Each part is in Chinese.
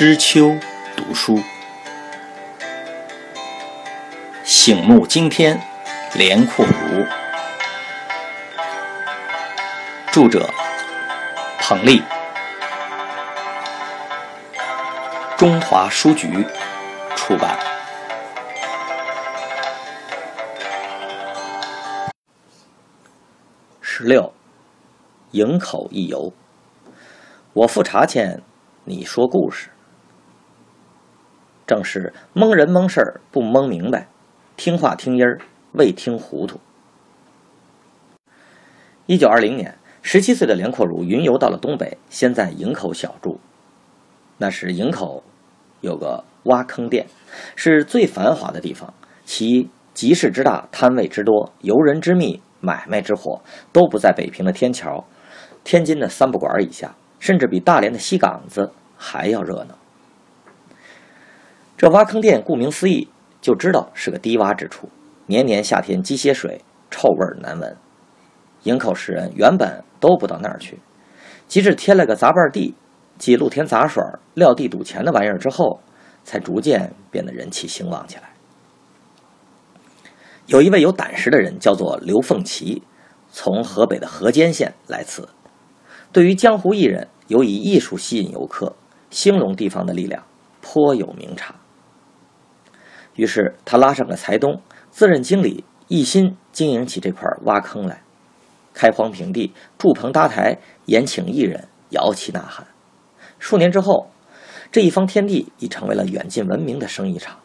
知秋读书，醒目惊天，连阔如。著者：彭丽，中华书局出版。十六，营口一游。我付茶钱，你说故事。正是蒙人蒙事儿不蒙明白，听话听音儿未听糊涂。一九二零年，十七岁的连阔如云游到了东北，先在营口小住。那时营口有个挖坑店，是最繁华的地方，其集市之大，摊位之多，游人之密，买卖之火，都不在北平的天桥、天津的三不管以下，甚至比大连的西岗子还要热闹。这挖坑店顾名思义，就知道是个低洼之处，年年夏天积些水，臭味难闻。营口市人原本都不到那儿去，即使添了个杂拌地，即露天杂耍、撂地赌钱的玩意儿之后，才逐渐变得人气兴旺起来。有一位有胆识的人，叫做刘凤岐，从河北的河间县来此。对于江湖艺人，有以艺术吸引游客、兴隆地方的力量，颇有明察。于是他拉上个财东，自任经理，一心经营起这块挖坑来，开荒平地，筑棚搭台，延请艺人，摇旗呐喊。数年之后，这一方天地已成为了远近闻名的生意场，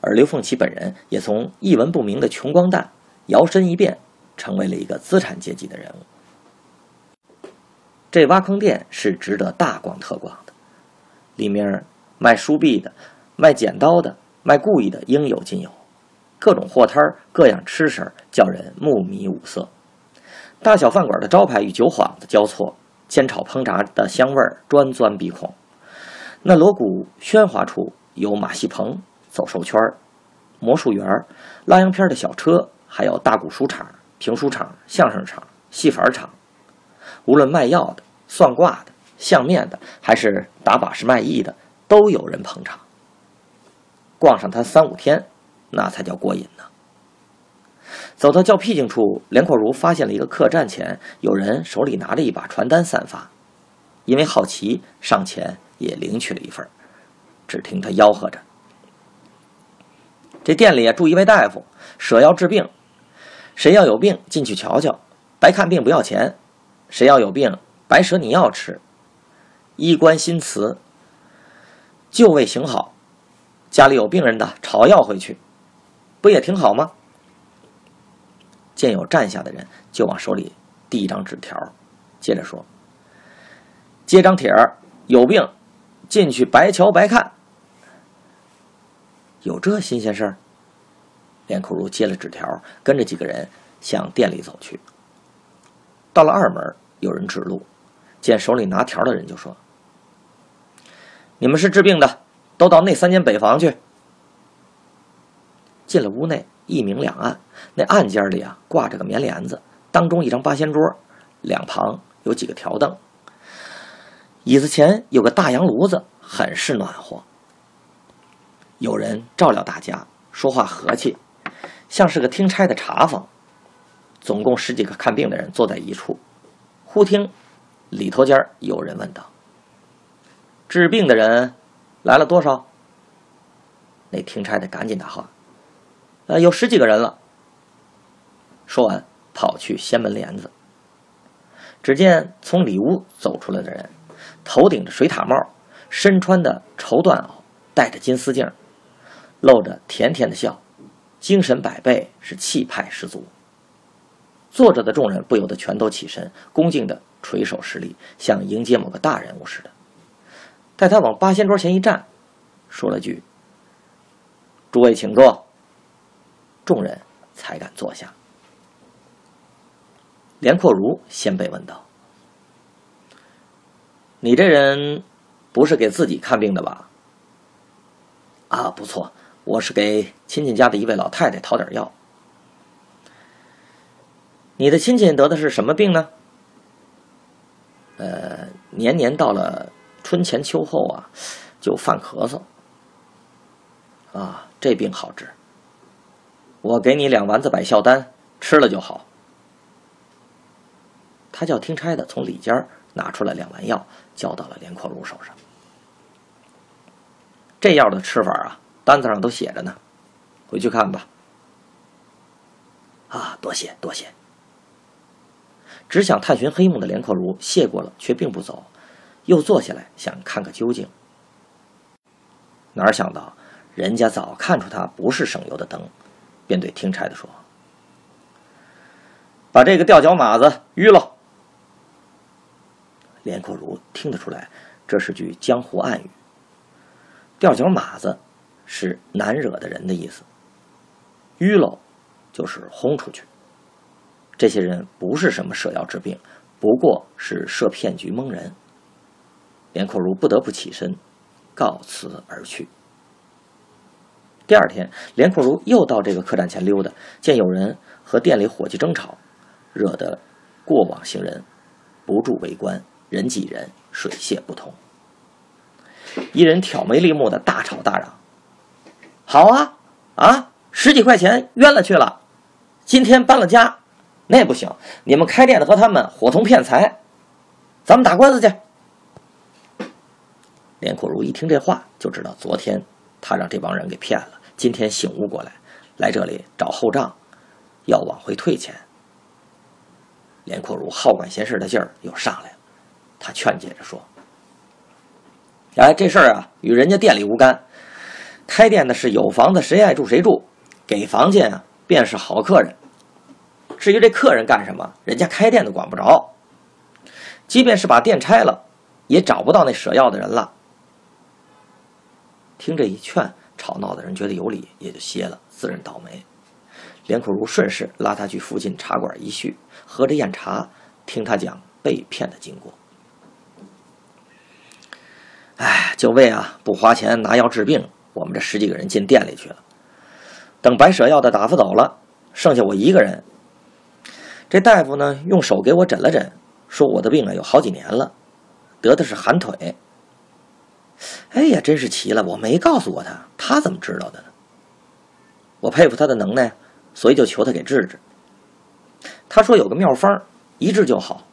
而刘凤岐本人也从一文不名的穷光蛋，摇身一变，成为了一个资产阶级的人物。这挖坑店是值得大逛特逛的，里面卖书币的，卖剪刀的。卖故意的应有尽有，各种货摊儿、各样吃食儿，叫人目迷五色。大小饭馆的招牌与酒幌子交错，煎炒烹炸的香味儿专钻鼻孔。那锣鼓喧哗处有马戏棚、走兽圈、魔术园、拉洋片的小车，还有大鼓书场、评书场、相声场、戏法场。无论卖药的、算卦的、相面的，还是打把式卖艺的，都有人捧场。逛上它三五天，那才叫过瘾呢。走到较僻静处，连阔如发现了一个客栈前有人手里拿着一把传单散发，因为好奇，上前也领取了一份。只听他吆喝着：“这店里住一位大夫，舍药治病，谁要有病进去瞧瞧，白看病不要钱。谁要有病，白舍你药吃。衣冠新瓷，就为行好。”家里有病人的，炒药回去，不也挺好吗？见有站下的人，就往手里递一张纸条，接着说：“接张帖儿，有病进去白瞧白看。”有这新鲜事儿？连苦如接了纸条，跟着几个人向店里走去。到了二门，有人指路，见手里拿条的人就说：“你们是治病的。”都到那三间北房去。进了屋内，一明两暗。那暗间里啊，挂着个棉帘子，当中一张八仙桌，两旁有几个条凳，椅子前有个大洋炉子，很是暖和。有人照料大家，说话和气，像是个听差的茶房。总共十几个看病的人坐在一处。忽听里头间有人问道：“治病的人？”来了多少？那听差的赶紧答话：“呃，有十几个人了。”说完，跑去掀门帘子。只见从里屋走出来的人，头顶着水塔帽，身穿的绸缎袄，戴着金丝镜，露着甜甜的笑，精神百倍，是气派十足。坐着的众人不由得全都起身，恭敬的垂手施礼，像迎接某个大人物似的。待他往八仙桌前一站，说了句：“诸位请坐。”众人才敢坐下。连阔如先被问道：“你这人不是给自己看病的吧？”“啊，不错，我是给亲戚家的一位老太太讨点药。”“你的亲戚得的是什么病呢？”“呃，年年到了。”春前秋后啊，就犯咳嗽。啊，这病好治。我给你两丸子百孝丹，吃了就好。他叫听差的从里间拿出了两丸药，交到了连阔如手上。这药的吃法啊，单子上都写着呢，回去看吧。啊，多谢多谢。只想探寻黑幕的连阔如谢过了，却并不走，又坐下来想看个究竟。哪想到人家早看出他不是省油的灯。便对听差的说：“把这个吊脚马子淤了。”连阔如听得出来，这是句江湖暗语。吊脚马子是难惹的人的意思，淤了就是轰出去。这些人不是什么设药治病，不过是设骗局蒙人。连阔如不得不起身，告辞而去。第二天，连阔如又到这个客栈前溜达，见有人和店里伙计争吵，惹得过往行人不住围观，人挤人，水泄不通。一人挑眉立目的大吵大嚷：“好啊，啊，十几块钱冤了去了，今天搬了家，那不行，你们开店的和他们伙同骗财，咱们打官司去。”连阔如一听这话，就知道昨天。他让这帮人给骗了，今天醒悟过来，来这里找后账，要往回退钱。连阔如好管闲事的劲儿又上来了，他劝解着说：“哎，这事儿啊，与人家店里无干。开店的是有房子，谁爱住谁住，给房间啊，便是好客人。至于这客人干什么，人家开店的管不着。即便是把店拆了，也找不到那舍药的人了。”听这一劝，吵闹的人觉得有理，也就歇了，自认倒霉。连阔如顺势拉他去附近茶馆一叙，喝着酽茶，听他讲被骗的经过。哎，就为啊不花钱拿药治病，我们这十几个人进店里去了。等白舍药的打发走了，剩下我一个人。这大夫呢，用手给我诊了诊，说我的病啊有好几年了，得的是寒腿。哎呀，真是奇了！我没告诉过他，他怎么知道的呢？我佩服他的能耐，所以就求他给治治。他说有个妙方，一治就好。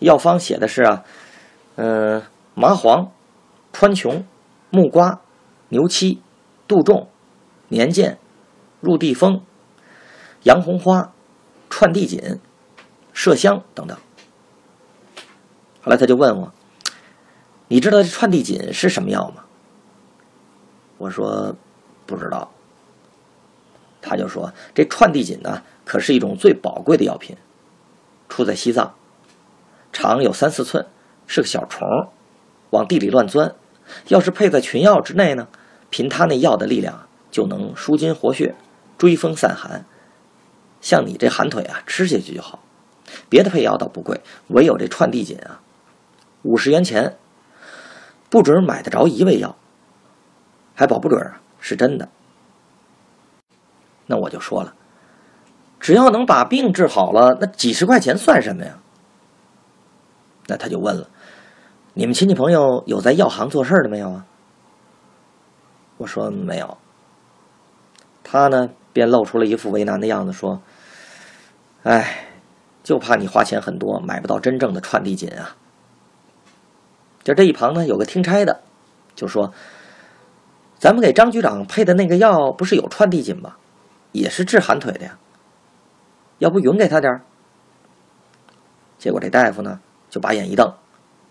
药方写的是啊，嗯，麻黄、川穹、木瓜、牛膝、杜仲、年见、入地风、洋红花、串地锦、麝香等等。后来他就问我。你知道这串地锦是什么药吗？我说不知道。他就说这串地锦呢，可是一种最宝贵的药品，出在西藏，长有三四寸，是个小虫，往地里乱钻。要是配在群药之内呢，凭它那药的力量，就能舒筋活血、追风散寒。像你这寒腿啊，吃下去就好。别的配药倒不贵，唯有这串地锦啊，五十元钱。不准买得着一味药，还保不准是真的。那我就说了，只要能把病治好了，那几十块钱算什么呀？那他就问了：“你们亲戚朋友有在药行做事的没有啊？”我说没有。他呢便露出了一副为难的样子，说：“哎，就怕你花钱很多，买不到真正的串地锦啊。”就这一旁呢，有个听差的，就说：“咱们给张局长配的那个药不是有串地锦吗？也是治寒腿的呀。要不匀给他点儿结果这大夫呢，就把眼一瞪，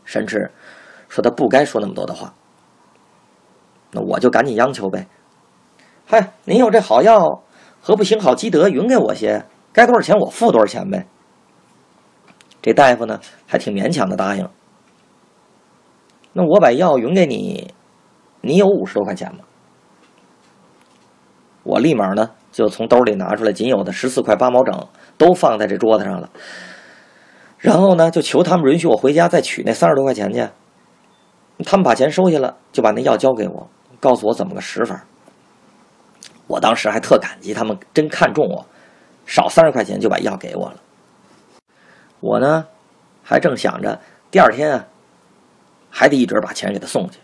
甚至说他不该说那么多的话。那我就赶紧央求呗：“嗨，您有这好药，何不行好积德，匀给我些？该多少钱我付多少钱呗。”这大夫呢，还挺勉强的答应。那我把药匀给你，你有五十多块钱吗？我立马呢就从兜里拿出来仅有的十四块八毛整，都放在这桌子上了。然后呢就求他们允许我回家再取那三十多块钱去。他们把钱收下了，就把那药交给我，告诉我怎么个使法。我当时还特感激他们，真看中我，少三十块钱就把药给我了。我呢还正想着第二天啊。还得一准把钱给他送去。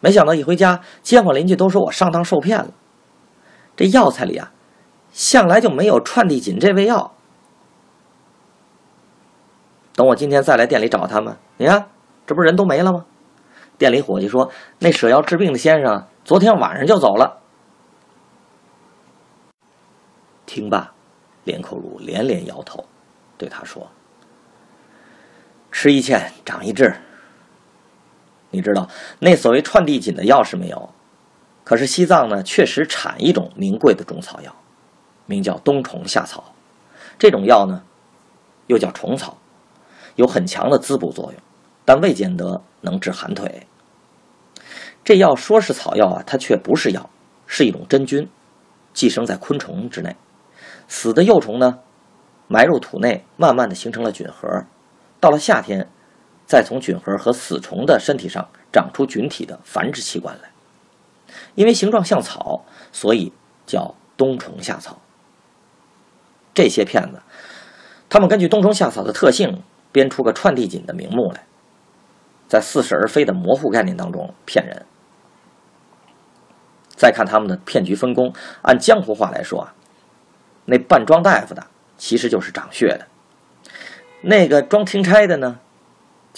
没想到一回家，街坊邻居都说我上当受骗了。这药材里啊，向来就没有串地锦这味药。等我今天再来店里找他们，你看，这不是人都没了吗？店里伙计说，那舍药治病的先生昨天晚上就走了。听罢，连口如连连摇头，对他说：“吃一堑，长一智。你知道那所谓串地锦的药是没有？可是西藏呢，确实产一种名贵的中草药，名叫冬虫夏草。这种药呢，又叫虫草，有很强的滋补作用，但未见得能治寒腿。这药说是草药啊，它却不是药，是一种真菌，寄生在昆虫之内。死的幼虫呢，埋入土内，慢慢的形成了菌核。到了夏天，再从菌核和死虫的身体上长出菌体的繁殖器官来。因为形状像草，所以叫冬虫夏草。这些骗子，他们根据冬虫夏草的特性，编出个串地锦的名目来，在似是而非的模糊概念当中骗人。再看他们的骗局分工，按江湖话来说啊。那扮装大夫的其实就是长血的，那个装听差的呢，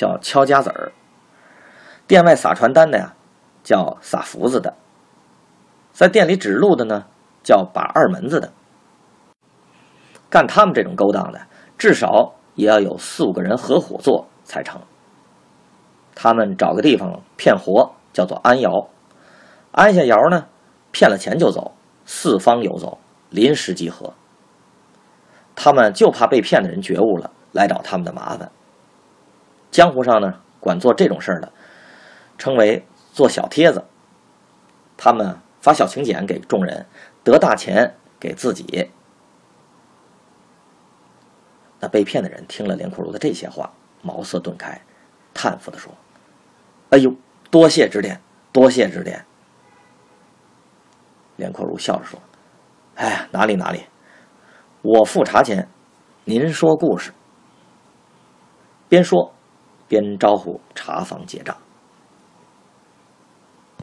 叫敲夹子儿；店外撒传单的呀，叫撒福子的；在店里指路的呢，叫把二门子的。干他们这种勾当的，至少也要有四五个人合伙做才成。他们找个地方骗活，叫做安窑，安下窑呢，骗了钱就走，四方游走，临时集合。他们就怕被骗的人觉悟了，来找他们的麻烦。江湖上呢，管做这种事儿的，称为做小贴子。他们发小请柬给众人，得大钱给自己。那被骗的人听了连阔如的这些话，茅塞顿开，叹服的说：“哎呦，多谢指点，多谢指点。”连阔如笑着说：“哎，哪里哪里。”我付茶钱，您说故事。边说，边招呼茶房结账。